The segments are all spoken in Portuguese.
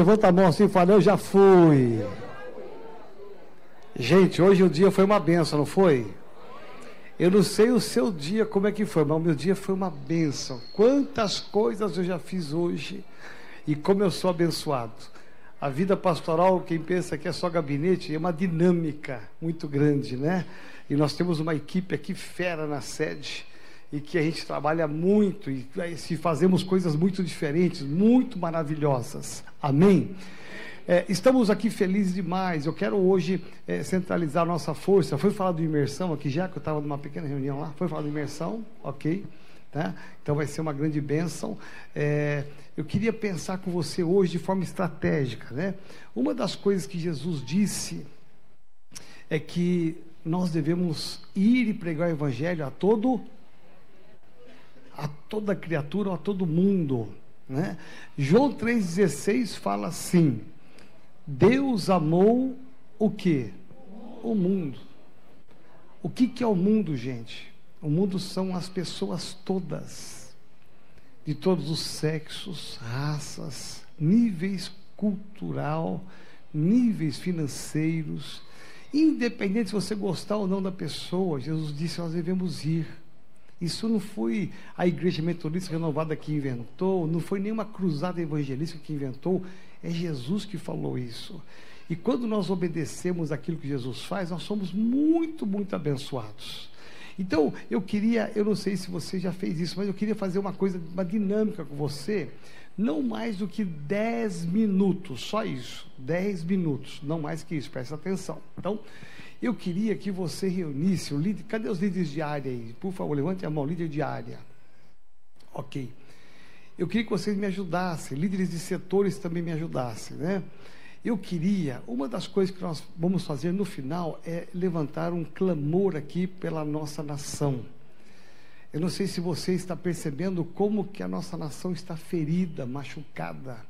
levanta a mão assim e fala, eu já fui. Gente, hoje o dia foi uma benção, não foi? Eu não sei o seu dia como é que foi, mas o meu dia foi uma benção. Quantas coisas eu já fiz hoje e como eu sou abençoado. A vida pastoral, quem pensa que é só gabinete, é uma dinâmica muito grande, né? E nós temos uma equipe aqui fera na sede e que a gente trabalha muito e se fazemos coisas muito diferentes, muito maravilhosas. Amém? É, estamos aqui felizes demais. Eu quero hoje é, centralizar nossa força. Foi falar de imersão aqui já, que eu estava numa pequena reunião lá. Foi falar de imersão, ok? Tá? Então vai ser uma grande bênção. É, eu queria pensar com você hoje de forma estratégica. Né? Uma das coisas que Jesus disse é que nós devemos ir e pregar o evangelho a todo a toda criatura, a todo mundo. Né? João 3,16 fala assim: Deus amou o que? O mundo. O que, que é o mundo, gente? O mundo são as pessoas todas, de todos os sexos, raças, níveis cultural, níveis financeiros, independente se você gostar ou não da pessoa, Jesus disse: nós devemos ir. Isso não foi a igreja metodista renovada que inventou, não foi nenhuma cruzada evangelística que inventou, é Jesus que falou isso. E quando nós obedecemos aquilo que Jesus faz, nós somos muito, muito abençoados. Então, eu queria, eu não sei se você já fez isso, mas eu queria fazer uma coisa, uma dinâmica com você, não mais do que 10 minutos, só isso, 10 minutos, não mais que isso, presta atenção. Então, eu queria que você reunisse o líder. Cadê os líderes de área aí? Por favor, levante a mão, líder de área. Ok. Eu queria que vocês me ajudassem, líderes de setores também me ajudassem, né? Eu queria, uma das coisas que nós vamos fazer no final é levantar um clamor aqui pela nossa nação. Eu não sei se você está percebendo como que a nossa nação está ferida, machucada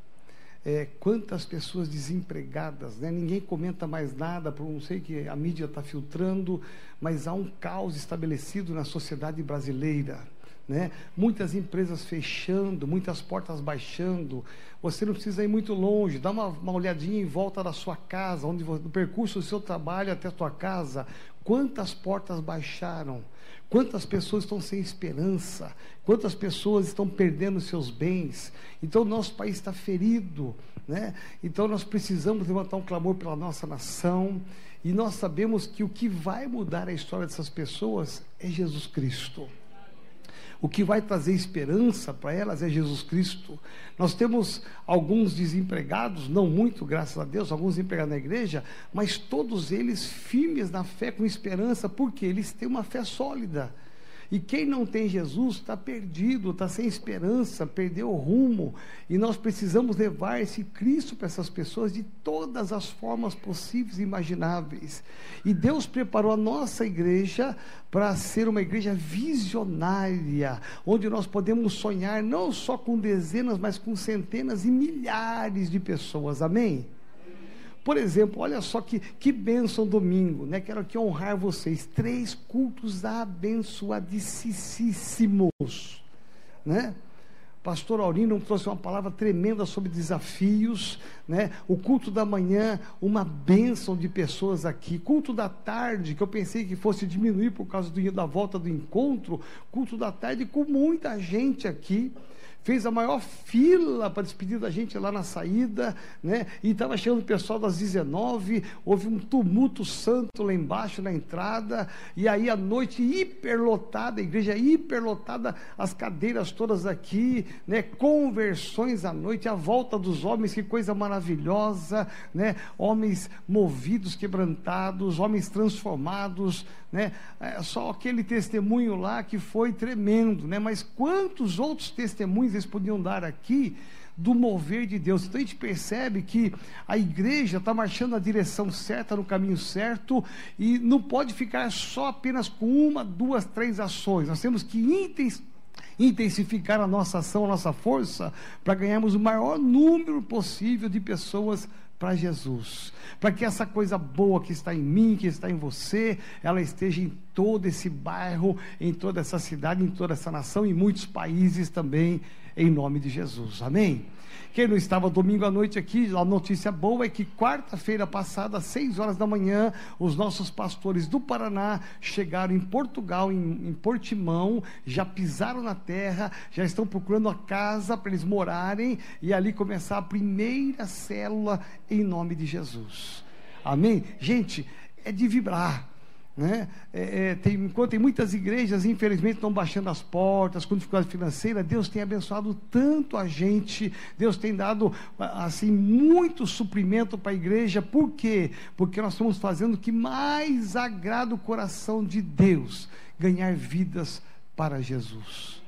é, quantas pessoas desempregadas, né? ninguém comenta mais nada, por não sei que a mídia está filtrando, mas há um caos estabelecido na sociedade brasileira. Né? Muitas empresas fechando, muitas portas baixando. Você não precisa ir muito longe, dá uma, uma olhadinha em volta da sua casa, onde no percurso do seu trabalho até a sua casa, quantas portas baixaram. Quantas pessoas estão sem esperança? Quantas pessoas estão perdendo seus bens? Então, nosso país está ferido, né? Então, nós precisamos levantar um clamor pela nossa nação. E nós sabemos que o que vai mudar a história dessas pessoas é Jesus Cristo. O que vai trazer esperança para elas é Jesus Cristo. Nós temos alguns desempregados, não muito, graças a Deus, alguns empregados na igreja, mas todos eles firmes na fé, com esperança, porque eles têm uma fé sólida. E quem não tem Jesus está perdido, está sem esperança, perdeu o rumo. E nós precisamos levar esse Cristo para essas pessoas de todas as formas possíveis e imagináveis. E Deus preparou a nossa igreja para ser uma igreja visionária, onde nós podemos sonhar não só com dezenas, mas com centenas e milhares de pessoas. Amém? Por exemplo, olha só que, que bênção domingo, né? Quero aqui honrar vocês. Três cultos abençoadíssimos, né? Pastor Aurino trouxe uma palavra tremenda sobre desafios, né? O culto da manhã, uma bênção de pessoas aqui. Culto da tarde, que eu pensei que fosse diminuir por causa do, da volta do encontro. Culto da tarde com muita gente aqui fez a maior fila para despedir da gente lá na saída, né? E estava chegando o pessoal das 19, houve um tumulto santo lá embaixo na entrada, e aí a noite hiperlotada, a igreja hiperlotada, as cadeiras todas aqui, né? Conversões à noite, a volta dos homens, que coisa maravilhosa, né? Homens movidos, quebrantados, homens transformados, né? É só aquele testemunho lá que foi tremendo, né? Mas quantos outros testemunhos eles podiam dar aqui do mover de Deus. Então a gente percebe que a igreja está marchando na direção certa, no caminho certo, e não pode ficar só apenas com uma, duas, três ações. Nós temos que intensificar a nossa ação, a nossa força, para ganharmos o maior número possível de pessoas para Jesus, para que essa coisa boa que está em mim, que está em você, ela esteja em todo esse bairro, em toda essa cidade, em toda essa nação, em muitos países também, em nome de Jesus. Amém? Quem não estava domingo à noite aqui, a notícia boa é que quarta-feira passada, às seis horas da manhã, os nossos pastores do Paraná chegaram em Portugal, em, em Portimão, já pisaram na terra, já estão procurando a casa para eles morarem e ali começar a primeira célula em nome de Jesus. Amém? Gente, é de vibrar. Né? É, é, tem, enquanto tem muitas igrejas, infelizmente, estão baixando as portas com dificuldade financeira, Deus tem abençoado tanto a gente, Deus tem dado assim muito suprimento para a igreja, por quê? Porque nós estamos fazendo o que mais agrada o coração de Deus, ganhar vidas para Jesus.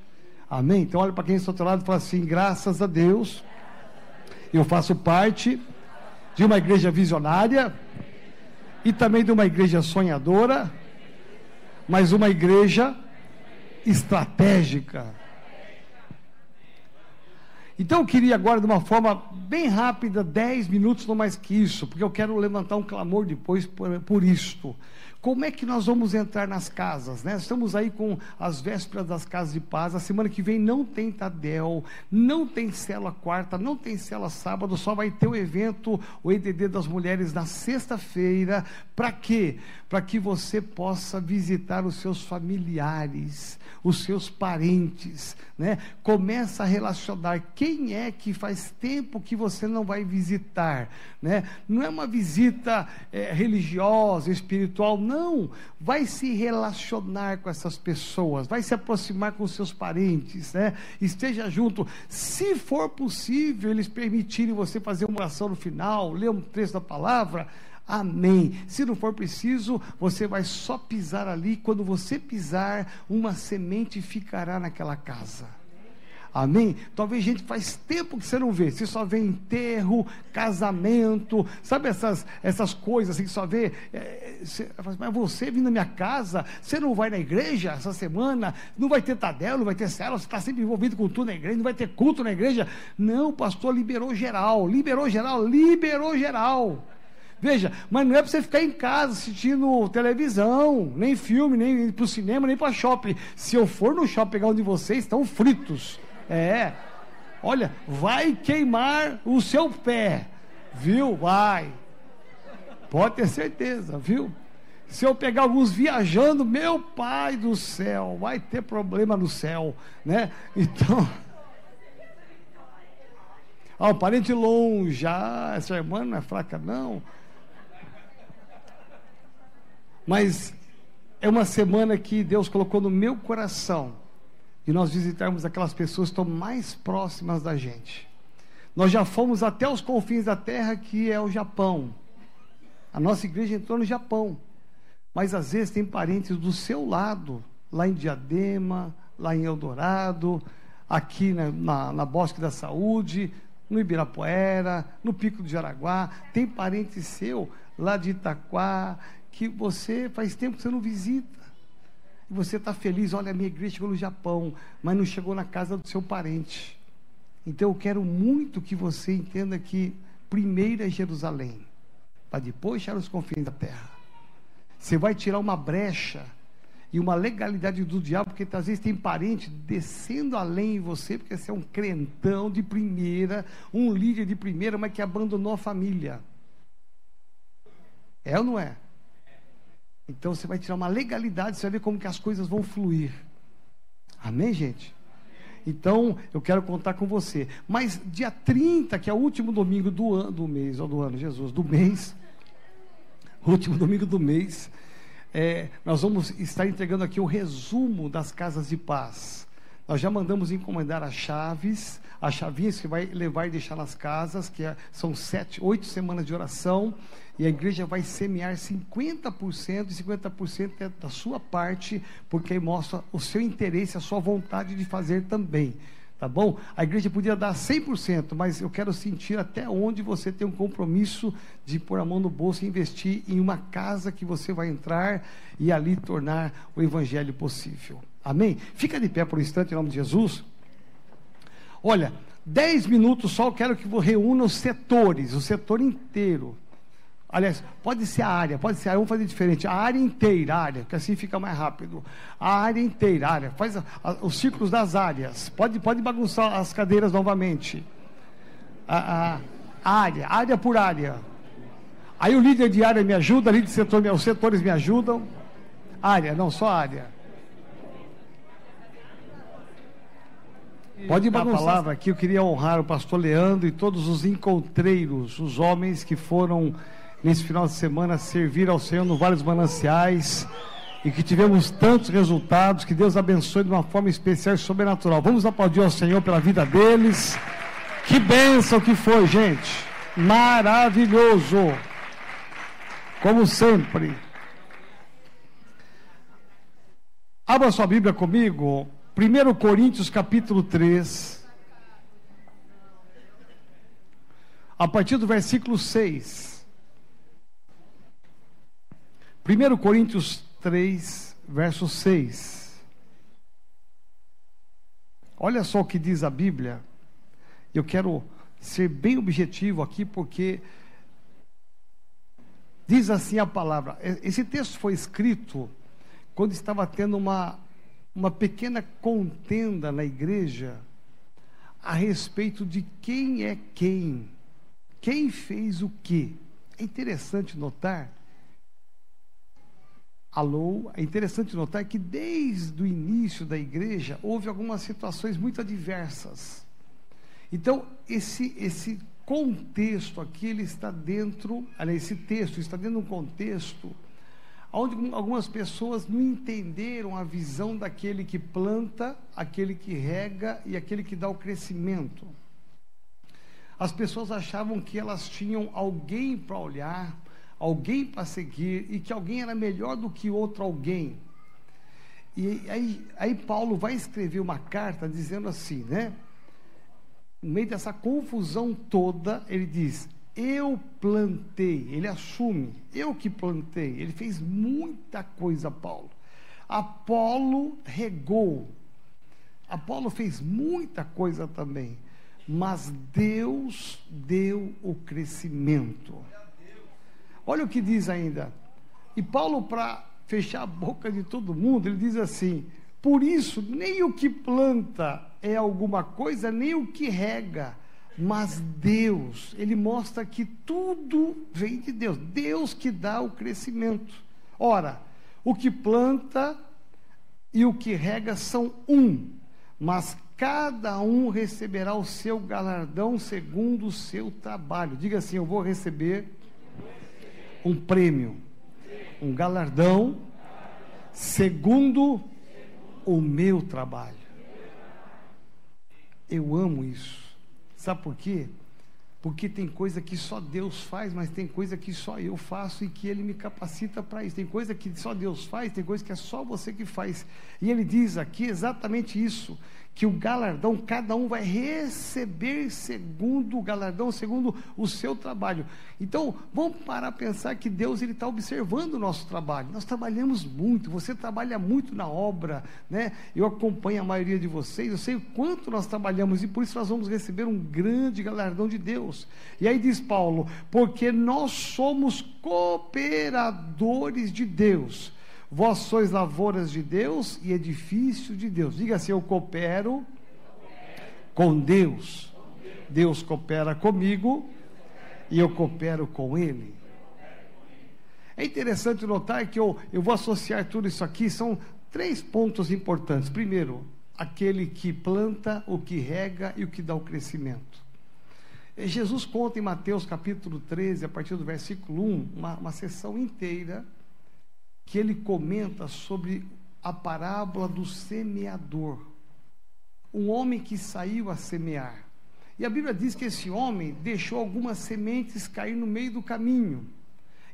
Amém? Então olha para quem está ao outro lado e fala assim: graças a Deus, eu faço parte de uma igreja visionária e também de uma igreja sonhadora, mas uma igreja estratégica. Então eu queria agora, de uma forma bem rápida, 10 minutos, não mais que isso, porque eu quero levantar um clamor depois por, por isto. Como é que nós vamos entrar nas casas? Né? Estamos aí com as vésperas das casas de paz. A semana que vem não tem Tadel, não tem cela quarta, não tem cela sábado, só vai ter o evento, o EDD das mulheres na sexta-feira. Para quê? Para que você possa visitar os seus familiares, os seus parentes. Né? Começa a relacionar quem é que faz tempo que você não vai visitar. Né? Não é uma visita é, religiosa, espiritual, não não, vai se relacionar com essas pessoas, vai se aproximar com seus parentes, né? Esteja junto. Se for possível, eles permitirem você fazer uma oração no final, ler um trecho da palavra, Amém. Se não for preciso, você vai só pisar ali. Quando você pisar, uma semente ficará naquela casa. Amém? Talvez gente faz tempo que você não vê. Você só vê enterro, casamento, sabe essas, essas coisas assim que só vê. É, você, mas você vindo na minha casa, você não vai na igreja essa semana, não vai ter Tadel, não vai ter célula, você está sempre envolvido com tudo na igreja, não vai ter culto na igreja. Não, pastor liberou geral, liberou geral, liberou geral. Veja, mas não é para você ficar em casa assistindo televisão, nem filme, nem para o cinema, nem para shopping. Se eu for no shopping pegar um de vocês, estão fritos. É. Olha, vai queimar o seu pé. Viu? Vai. Pode ter certeza, viu? Se eu pegar alguns viajando, meu pai do céu, vai ter problema no céu, né? Então. Ah, um parente longe, ah, essa irmã não é fraca, não. Mas é uma semana que Deus colocou no meu coração e nós visitarmos aquelas pessoas que estão mais próximas da gente. Nós já fomos até os confins da terra, que é o Japão. A nossa igreja entrou no Japão. Mas às vezes tem parentes do seu lado, lá em Diadema, lá em Eldorado, aqui na, na, na Bosque da Saúde, no Ibirapuera, no Pico do Jaraguá. Tem parente seu lá de Itaquá, que você faz tempo que você não visita você está feliz, olha, a minha igreja chegou no Japão, mas não chegou na casa do seu parente. Então eu quero muito que você entenda que primeiro é Jerusalém, para depois chegar os confins da terra. Você vai tirar uma brecha e uma legalidade do diabo, porque às vezes tem parente descendo além em você, porque você é um crentão de primeira, um líder de primeira, mas que abandonou a família. É ou não é? Então você vai tirar uma legalidade, você vai ver como que as coisas vão fluir. Amém, gente? Então, eu quero contar com você. Mas dia 30, que é o último domingo do, ano, do mês, ou do ano, Jesus, do mês, último domingo do mês, é, nós vamos estar entregando aqui o resumo das casas de paz. Nós já mandamos encomendar as chaves, as chavinhas que vai levar e deixar nas casas, que é, são sete, oito semanas de oração e a igreja vai semear 50% e 50% é da sua parte, porque aí mostra o seu interesse, a sua vontade de fazer também. Tá bom? A igreja podia dar 100%, mas eu quero sentir até onde você tem um compromisso de pôr a mão no bolso e investir em uma casa que você vai entrar e ali tornar o evangelho possível. Amém? Fica de pé por um instante em nome de Jesus. Olha, 10 minutos só eu quero que reúna os setores, o setor inteiro Aliás, pode ser a área, pode ser a área, vamos fazer diferente. A área inteira, a área, que assim fica mais rápido. A área inteira, a área. Faz a, a, os ciclos das áreas. Pode, pode bagunçar as cadeiras novamente. A, a área, área por área. Aí o líder de área me ajuda, líder de setor, os setores me ajudam. Área, não, só área. Pode dar a palavra aqui, eu queria honrar o pastor Leandro e todos os encontreiros, os homens que foram nesse final de semana servir ao Senhor no Vale dos Mananciais e que tivemos tantos resultados, que Deus abençoe de uma forma especial e sobrenatural. Vamos aplaudir ao Senhor pela vida deles. Que bênção que foi, gente. Maravilhoso. Como sempre. Abra sua Bíblia comigo, 1 Coríntios capítulo 3. A partir do versículo 6. 1 Coríntios 3, verso 6. Olha só o que diz a Bíblia. Eu quero ser bem objetivo aqui, porque diz assim a palavra. Esse texto foi escrito quando estava tendo uma, uma pequena contenda na igreja a respeito de quem é quem, quem fez o que. É interessante notar Alô, é interessante notar que desde o início da igreja houve algumas situações muito adversas. Então, esse, esse contexto aqui, ele está dentro, aliás, esse texto está dentro de um contexto onde algumas pessoas não entenderam a visão daquele que planta, aquele que rega e aquele que dá o crescimento. As pessoas achavam que elas tinham alguém para olhar, alguém para seguir e que alguém era melhor do que outro alguém. E aí, aí Paulo vai escrever uma carta dizendo assim, né? No meio dessa confusão toda, ele diz: Eu plantei, ele assume, eu que plantei. Ele fez muita coisa, Paulo. Apolo regou. Apolo fez muita coisa também. Mas Deus deu o crescimento. Olha o que diz ainda. E Paulo, para fechar a boca de todo mundo, ele diz assim: Por isso, nem o que planta é alguma coisa, nem o que rega, mas Deus. Ele mostra que tudo vem de Deus. Deus que dá o crescimento. Ora, o que planta e o que rega são um, mas cada um receberá o seu galardão segundo o seu trabalho. Diga assim: Eu vou receber um prêmio, um galardão, segundo o meu trabalho. Eu amo isso. Sabe por quê? Porque tem coisa que só Deus faz, mas tem coisa que só eu faço e que Ele me capacita para isso. Tem coisa que só Deus faz, tem coisa que é só você que faz. E Ele diz aqui exatamente isso: que o galardão, cada um vai receber segundo o galardão, segundo o seu trabalho. Então, vamos parar a pensar que Deus ele está observando o nosso trabalho. Nós trabalhamos muito, você trabalha muito na obra, né? Eu acompanho a maioria de vocês, eu sei o quanto nós trabalhamos e por isso nós vamos receber um grande galardão de Deus. E aí diz Paulo, porque nós somos cooperadores de Deus Vós sois lavouras de Deus e edifício de Deus. Diga assim: Eu coopero com Deus. Deus coopera comigo e eu coopero com Ele. É interessante notar que eu, eu vou associar tudo isso aqui, são três pontos importantes. Primeiro, aquele que planta, o que rega e o que dá o crescimento. Jesus conta em Mateus capítulo 13, a partir do versículo 1, uma, uma sessão inteira que ele comenta sobre a parábola do semeador. Um homem que saiu a semear. E a Bíblia diz que esse homem deixou algumas sementes cair no meio do caminho.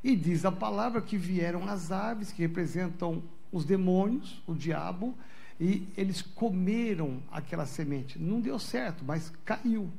E diz a palavra que vieram as aves, que representam os demônios, o diabo, e eles comeram aquela semente. Não deu certo, mas caiu.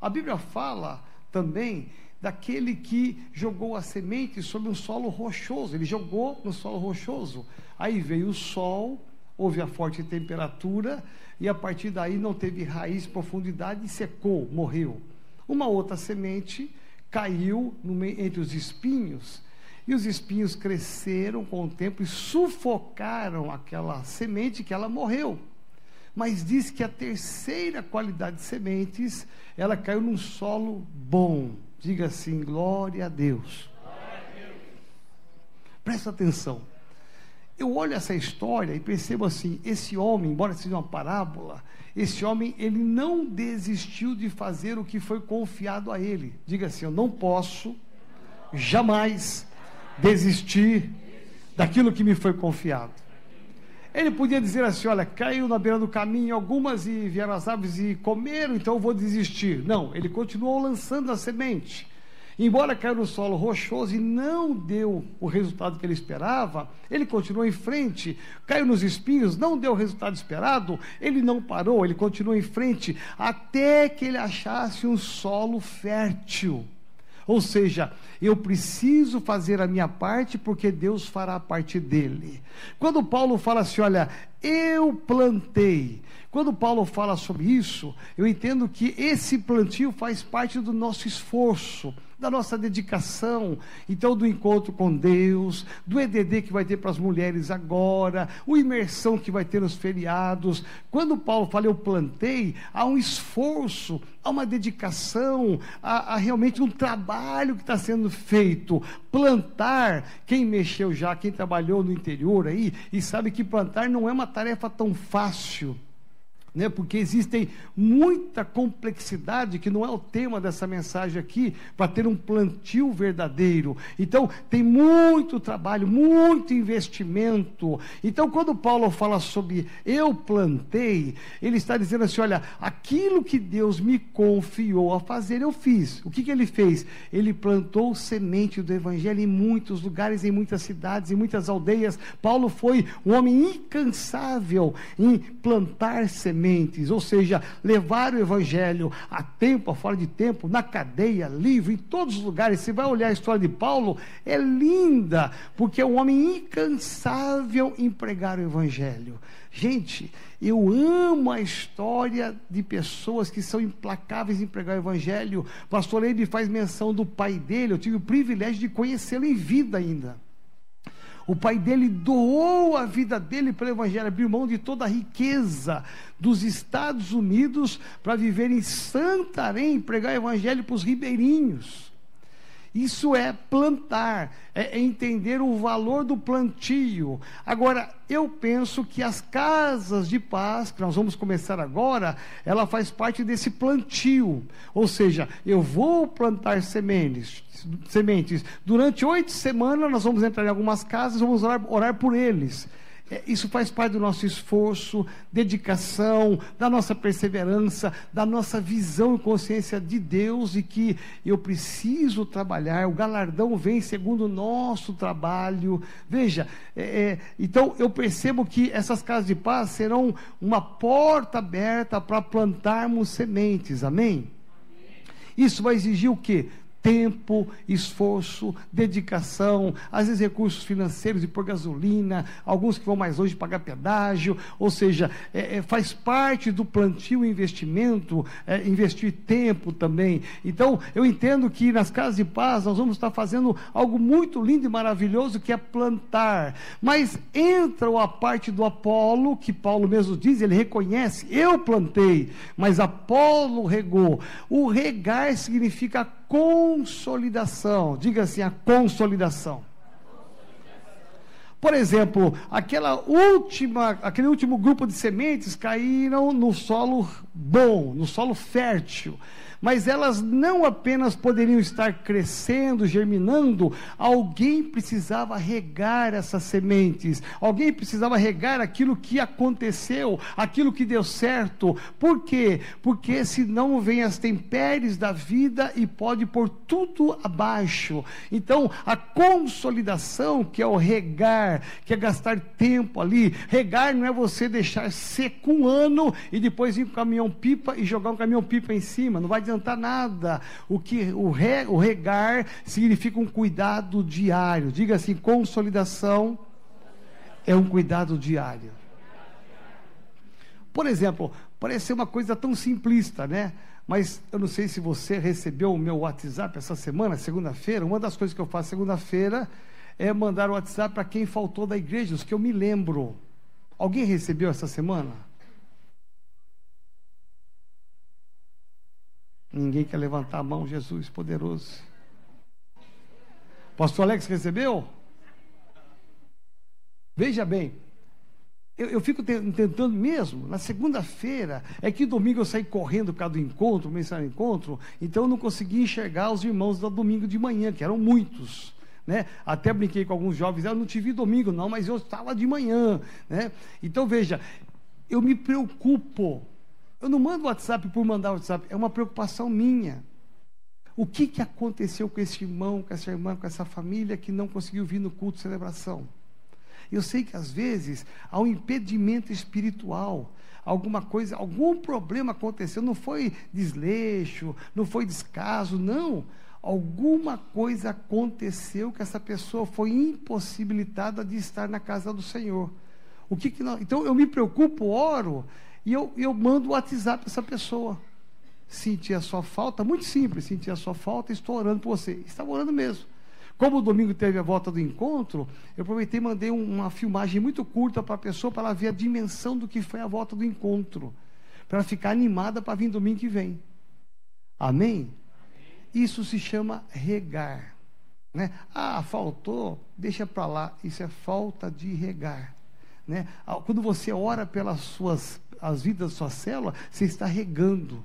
A Bíblia fala também daquele que jogou a semente sobre um solo rochoso. Ele jogou no solo rochoso. Aí veio o sol, houve a forte temperatura, e a partir daí não teve raiz, profundidade e secou, morreu. Uma outra semente caiu meio, entre os espinhos. E os espinhos cresceram com o tempo e sufocaram aquela semente que ela morreu. Mas diz que a terceira qualidade de sementes, ela caiu num solo bom. Diga assim: glória a Deus. Presta atenção. Eu olho essa história e percebo assim: esse homem, embora seja uma parábola, esse homem ele não desistiu de fazer o que foi confiado a ele. Diga assim: eu não posso jamais desistir daquilo que me foi confiado. Ele podia dizer assim: olha, caiu na beira do caminho algumas e vieram as aves e comeram, então eu vou desistir. Não, ele continuou lançando a semente. Embora caiu no solo rochoso e não deu o resultado que ele esperava, ele continuou em frente. Caiu nos espinhos, não deu o resultado esperado, ele não parou, ele continuou em frente até que ele achasse um solo fértil. Ou seja, eu preciso fazer a minha parte porque Deus fará a parte dele. Quando Paulo fala assim, olha, eu plantei. Quando Paulo fala sobre isso, eu entendo que esse plantio faz parte do nosso esforço da nossa dedicação, então do encontro com Deus, do EDD que vai ter para as mulheres agora, o imersão que vai ter nos feriados. Quando Paulo fala eu plantei, há um esforço, há uma dedicação, há, há realmente um trabalho que está sendo feito. Plantar, quem mexeu já, quem trabalhou no interior aí, e sabe que plantar não é uma tarefa tão fácil né? porque existem muita complexidade que não é o tema dessa mensagem aqui, para ter um plantio verdadeiro. Então, tem muito trabalho, muito investimento. Então, quando Paulo fala sobre eu plantei, ele está dizendo assim: olha, aquilo que Deus me confiou a fazer, eu fiz. O que, que ele fez? Ele plantou semente do evangelho em muitos lugares, em muitas cidades, em muitas aldeias. Paulo foi um homem incansável em plantar sementes sementes, ou seja, levar o evangelho a tempo, a fora de tempo, na cadeia, livre, em todos os lugares. Você vai olhar a história de Paulo, é linda, porque é um homem incansável em pregar o evangelho. Gente, eu amo a história de pessoas que são implacáveis em pregar o evangelho. Pastor Leide faz menção do pai dele, eu tive o privilégio de conhecê-lo em vida ainda. O pai dele doou a vida dele para o Evangelho, abriu mão de toda a riqueza dos Estados Unidos para viver em Santarém e pregar o Evangelho para os ribeirinhos. Isso é plantar, é entender o valor do plantio. Agora, eu penso que as casas de paz, que nós vamos começar agora, ela faz parte desse plantio. Ou seja, eu vou plantar sementes, sementes. Durante oito semanas nós vamos entrar em algumas casas, vamos orar, orar por eles. É, isso faz parte do nosso esforço, dedicação, da nossa perseverança, da nossa visão e consciência de Deus e que eu preciso trabalhar, o galardão vem segundo o nosso trabalho. Veja, é, é, então eu percebo que essas casas de paz serão uma porta aberta para plantarmos sementes, amém? Isso vai exigir o quê? Tempo, esforço, dedicação, às vezes recursos financeiros de pôr gasolina, alguns que vão mais longe pagar pedágio, ou seja, é, é, faz parte do plantio investimento, é, investir tempo também. Então, eu entendo que nas casas de paz nós vamos estar fazendo algo muito lindo e maravilhoso que é plantar. Mas entra a parte do Apolo, que Paulo mesmo diz, ele reconhece, eu plantei, mas Apolo regou. O regar significa consolidação. Diga assim, a consolidação. Por exemplo, aquela última, aquele último grupo de sementes caíram no solo bom, no solo fértil mas elas não apenas poderiam estar crescendo, germinando, alguém precisava regar essas sementes, alguém precisava regar aquilo que aconteceu, aquilo que deu certo. Por quê? Porque senão vem as tempéries da vida e pode pôr tudo abaixo. Então, a consolidação, que é o regar, que é gastar tempo ali, regar não é você deixar seco um ano e depois ir com o caminhão pipa e jogar um caminhão pipa em cima, não vai adiantar nada. O que o, re, o regar significa um cuidado diário. Diga assim, consolidação é um cuidado diário. Por exemplo, parece ser uma coisa tão simplista, né? Mas eu não sei se você recebeu o meu WhatsApp essa semana, segunda-feira. Uma das coisas que eu faço segunda-feira é mandar o WhatsApp para quem faltou da igreja, os que eu me lembro. Alguém recebeu essa semana? Ninguém quer levantar a mão, Jesus poderoso. Pastor Alex recebeu? Veja bem, eu, eu fico tentando mesmo, na segunda-feira, é que domingo eu saí correndo por causa do encontro, mensagem encontro, então eu não consegui enxergar os irmãos do domingo de manhã, que eram muitos. Né? Até brinquei com alguns jovens, eu não te vi domingo, não, mas eu estava de manhã. Né? Então veja, eu me preocupo. Eu não mando WhatsApp por mandar WhatsApp, é uma preocupação minha. O que, que aconteceu com esse irmão, com essa irmã, com essa família que não conseguiu vir no culto de celebração? Eu sei que às vezes há um impedimento espiritual, alguma coisa, algum problema aconteceu, não foi desleixo, não foi descaso, não. Alguma coisa aconteceu que essa pessoa foi impossibilitada de estar na casa do Senhor. O que, que então eu me preocupo, oro e eu, eu mando o WhatsApp para essa pessoa. Senti a sua falta, muito simples, senti a sua falta, estou orando por você. Estava orando mesmo. Como o domingo teve a volta do encontro, eu aproveitei e mandei uma filmagem muito curta para a pessoa, para ela ver a dimensão do que foi a volta do encontro. Para ela ficar animada para vir domingo que vem. Amém? Isso se chama regar. Né? Ah, faltou, deixa para lá. Isso é falta de regar. Né? Ah, quando você ora pelas suas as vidas da sua célula, você está regando.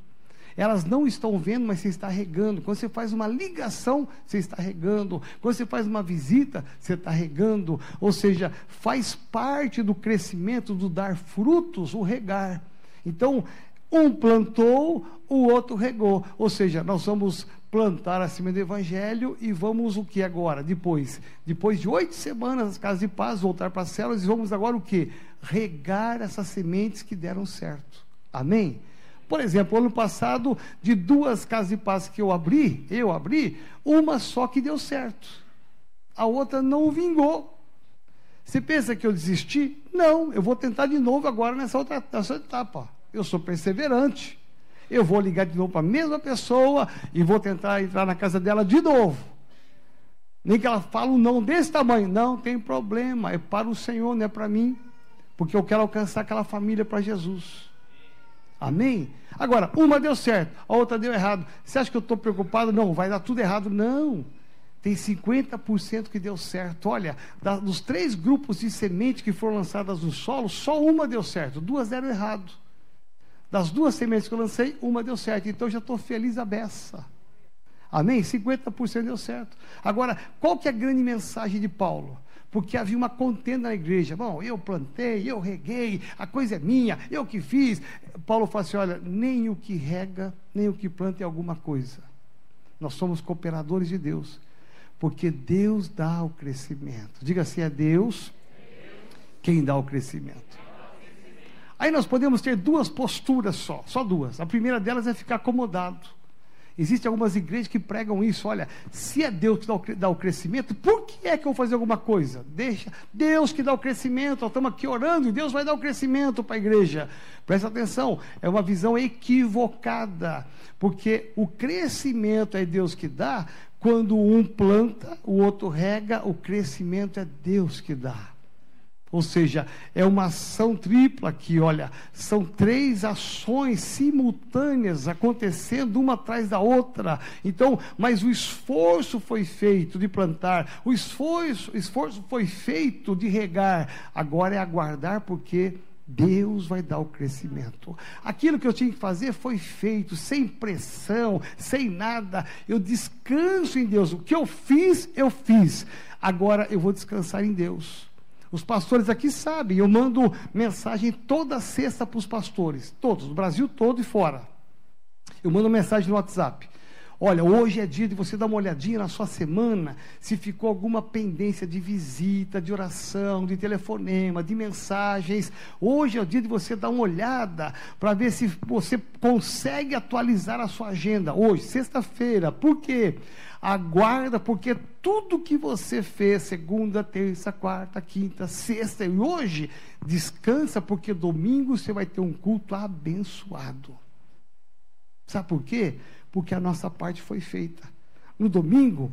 Elas não estão vendo, mas você está regando. Quando você faz uma ligação, você está regando. Quando você faz uma visita, você está regando. Ou seja, faz parte do crescimento, do dar frutos, o regar. Então, um plantou, o outro regou. Ou seja, nós vamos plantar acima do Evangelho e vamos o que agora? Depois, depois de oito semanas nas casas de paz, voltar para as células e vamos agora o que? Regar essas sementes que deram certo. Amém? Por exemplo, ano passado, de duas casas de paz que eu abri, eu abri, uma só que deu certo. A outra não vingou. Você pensa que eu desisti? Não, eu vou tentar de novo agora nessa outra nessa etapa. Eu sou perseverante. Eu vou ligar de novo para a mesma pessoa e vou tentar entrar na casa dela de novo. Nem que ela fale um não desse tamanho. Não tem problema, é para o Senhor, não é para mim. Porque eu quero alcançar aquela família para Jesus. Amém? Agora, uma deu certo, a outra deu errado. Você acha que eu estou preocupado? Não, vai dar tudo errado. Não. Tem 50% que deu certo. Olha, da, dos três grupos de semente que foram lançadas no solo, só uma deu certo, duas deram errado. Das duas sementes que eu lancei, uma deu certo. Então eu já estou feliz a beça. Amém? 50% deu certo. Agora, qual que é a grande mensagem de Paulo? porque havia uma contenda na igreja. Bom, eu plantei, eu reguei, a coisa é minha, eu que fiz. Paulo fala assim: olha, nem o que rega, nem o que planta é alguma coisa. Nós somos cooperadores de Deus, porque Deus dá o crescimento. Diga assim: é Deus quem dá o crescimento. Aí nós podemos ter duas posturas só, só duas. A primeira delas é ficar acomodado. Existem algumas igrejas que pregam isso. Olha, se é Deus que dá o, crescimento, por que é que eu vou fazer alguma coisa? Deixa. Deus que dá o crescimento. Nós estamos aqui orando e Deus vai dar o crescimento para a igreja. Presta atenção, é uma visão equivocada. Porque o crescimento é Deus que dá. Quando um planta, o outro rega, o crescimento é Deus que dá. Ou seja, é uma ação tripla aqui, olha, são três ações simultâneas acontecendo uma atrás da outra. Então, mas o esforço foi feito de plantar, o esforço, esforço foi feito de regar. Agora é aguardar porque Deus vai dar o crescimento. Aquilo que eu tinha que fazer foi feito, sem pressão, sem nada. Eu descanso em Deus. O que eu fiz, eu fiz. Agora eu vou descansar em Deus. Os pastores aqui sabem, eu mando mensagem toda sexta para os pastores, todos, do Brasil todo e fora. Eu mando mensagem no WhatsApp. Olha, hoje é dia de você dar uma olhadinha na sua semana, se ficou alguma pendência de visita, de oração, de telefonema, de mensagens. Hoje é o dia de você dar uma olhada para ver se você consegue atualizar a sua agenda. Hoje, sexta-feira. Por quê? Aguarda, porque tudo que você fez, segunda, terça, quarta, quinta, sexta e hoje, descansa, porque domingo você vai ter um culto abençoado. Sabe por quê? Porque a nossa parte foi feita. No domingo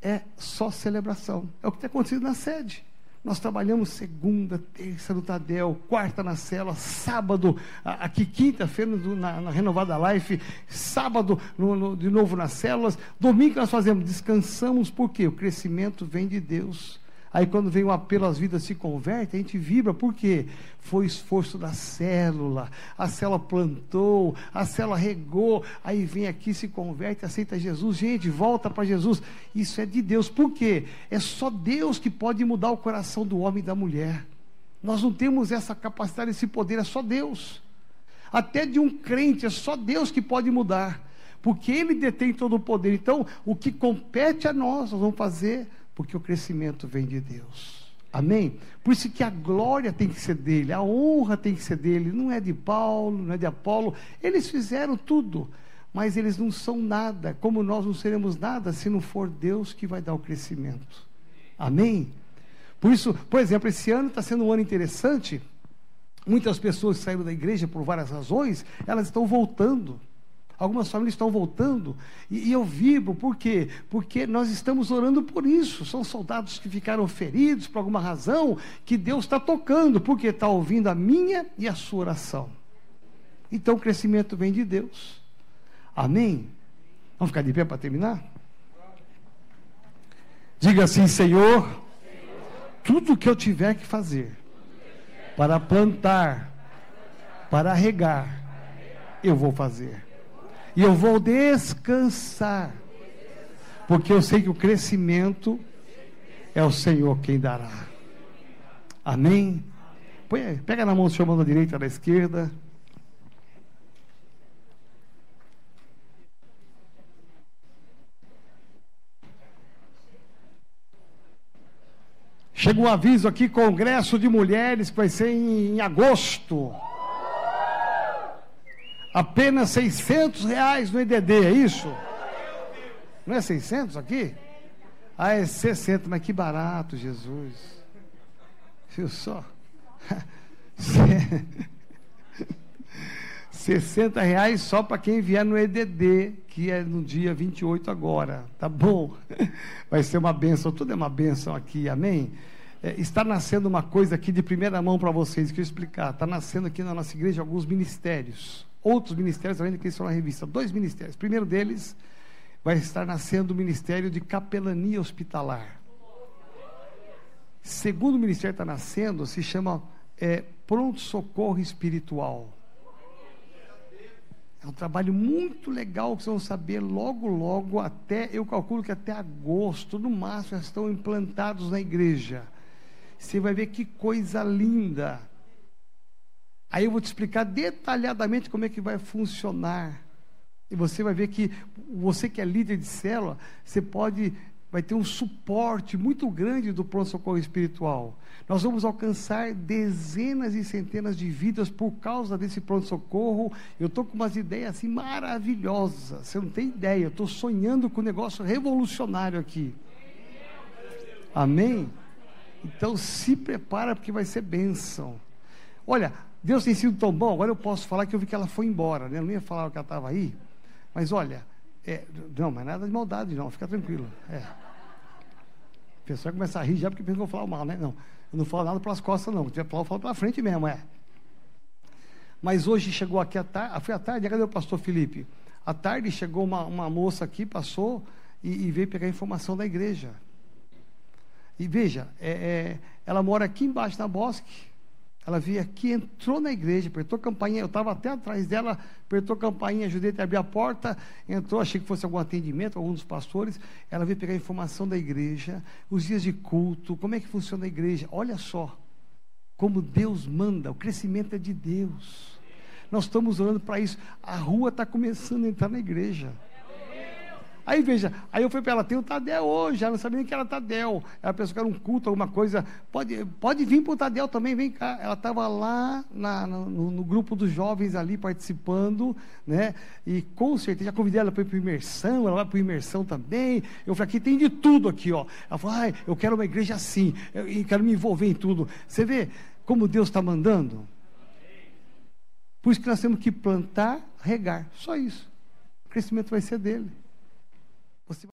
é só celebração. É o que tem acontecido na sede. Nós trabalhamos segunda, terça no Tadel, quarta na cela, sábado, aqui quinta-feira na, na, Renovada Life, sábado no, no, de novo nas células, domingo nós fazemos, descansamos, porque o crescimento vem de Deus. Aí quando vem o apelo, as vidas se convertem, a gente vibra, por quê? Foi esforço da célula, a célula plantou, a célula regou, aí vem aqui, se converte, aceita Jesus, gente, volta para Jesus. Isso é de Deus, por quê? É só Deus que pode mudar o coração do homem e da mulher. Nós não temos essa capacidade, esse poder, é só Deus. Até de um crente, é só Deus que pode mudar, porque Ele detém todo o poder. Então, o que compete a nós, nós vamos fazer porque o crescimento vem de Deus. Amém? Por isso que a glória tem que ser dele, a honra tem que ser dele, não é de Paulo, não é de Apolo. Eles fizeram tudo, mas eles não são nada, como nós não seremos nada se não for Deus que vai dar o crescimento. Amém? Por isso, por exemplo, esse ano está sendo um ano interessante. Muitas pessoas saíram da igreja por várias razões, elas estão voltando. Algumas famílias estão voltando e, e eu vibro, por quê? Porque nós estamos orando por isso. São soldados que ficaram feridos por alguma razão que Deus está tocando, porque está ouvindo a minha e a sua oração. Então o crescimento vem de Deus. Amém? Vamos ficar de pé para terminar? Diga assim, Senhor, tudo que eu tiver que fazer para plantar, para regar, eu vou fazer. E eu vou descansar. Porque eu sei que o crescimento é o Senhor quem dará. Amém? Põe, pega na mão do Senhor, mão da direita, da esquerda. Chega um aviso aqui, Congresso de Mulheres, que vai ser em, em agosto. Apenas 600 reais no EDD, é isso? Não é 600 aqui? Ah, é 60, mas que barato, Jesus. Viu só? 60 reais só para quem vier no EDD, que é no dia 28 agora. Tá bom? Vai ser uma benção, tudo é uma benção aqui, amém? É, está nascendo uma coisa aqui de primeira mão para vocês, que eu explicar. Está nascendo aqui na nossa igreja alguns ministérios outros ministérios, além do que estão na revista. Dois ministérios. O primeiro deles vai estar nascendo o Ministério de Capelania Hospitalar. Segundo ministério está nascendo, se chama é, Pronto Socorro Espiritual. É um trabalho muito legal que vocês vão saber logo, logo, até, eu calculo que até agosto, no máximo, já estão implantados na igreja. Você vai ver que coisa linda Aí eu vou te explicar detalhadamente como é que vai funcionar. E você vai ver que você que é líder de célula, você pode vai ter um suporte muito grande do pronto-socorro espiritual. Nós vamos alcançar dezenas e centenas de vidas por causa desse pronto-socorro. Eu estou com umas ideias assim maravilhosas. Você não tem ideia. Eu estou sonhando com um negócio revolucionário aqui. Amém? Então se prepara porque vai ser bênção. Olha, Deus tem sido tão bom, agora eu posso falar que eu vi que ela foi embora, né? Eu não ia falar que ela estava aí, mas olha, é, não, mas nada de maldade, não, fica tranquilo. É. O pessoal começa a rir já porque pensa que eu vou falar mal, né? Não, eu não falo nada pelas costas, não. Se tiver falar, eu falo pela frente mesmo, é. Mas hoje chegou aqui à tarde, foi à tarde, cadê o pastor Felipe? À tarde chegou uma, uma moça aqui, passou e, e, veio pegar informação da igreja. E veja, é, é, ela mora aqui embaixo na Bosque. Ela veio aqui, entrou na igreja, apertou a campainha, eu estava até atrás dela, apertou a campainha, ajudei a abrir a porta, entrou, achei que fosse algum atendimento, algum dos pastores. Ela veio pegar informação da igreja, os dias de culto, como é que funciona a igreja. Olha só, como Deus manda, o crescimento é de Deus. Nós estamos orando para isso. A rua está começando a entrar na igreja. Aí veja, aí eu fui para ela, tem o Tadel hoje, ela não sabia nem que era Tadel. Ela pensou que era um culto, alguma coisa. Pode, pode vir para o Tadel também, vem cá. Ela estava lá na, no, no, grupo dos jovens ali participando, né? E com certeza, já convidei ela para ir para imersão, ela vai para imersão também. Eu falei, aqui tem de tudo aqui, ó. Ela falou, ai, eu quero uma igreja assim, eu quero me envolver em tudo. Você vê como Deus está mandando? Por isso que nós temos que plantar, regar. Só isso. O crescimento vai ser dele. Você...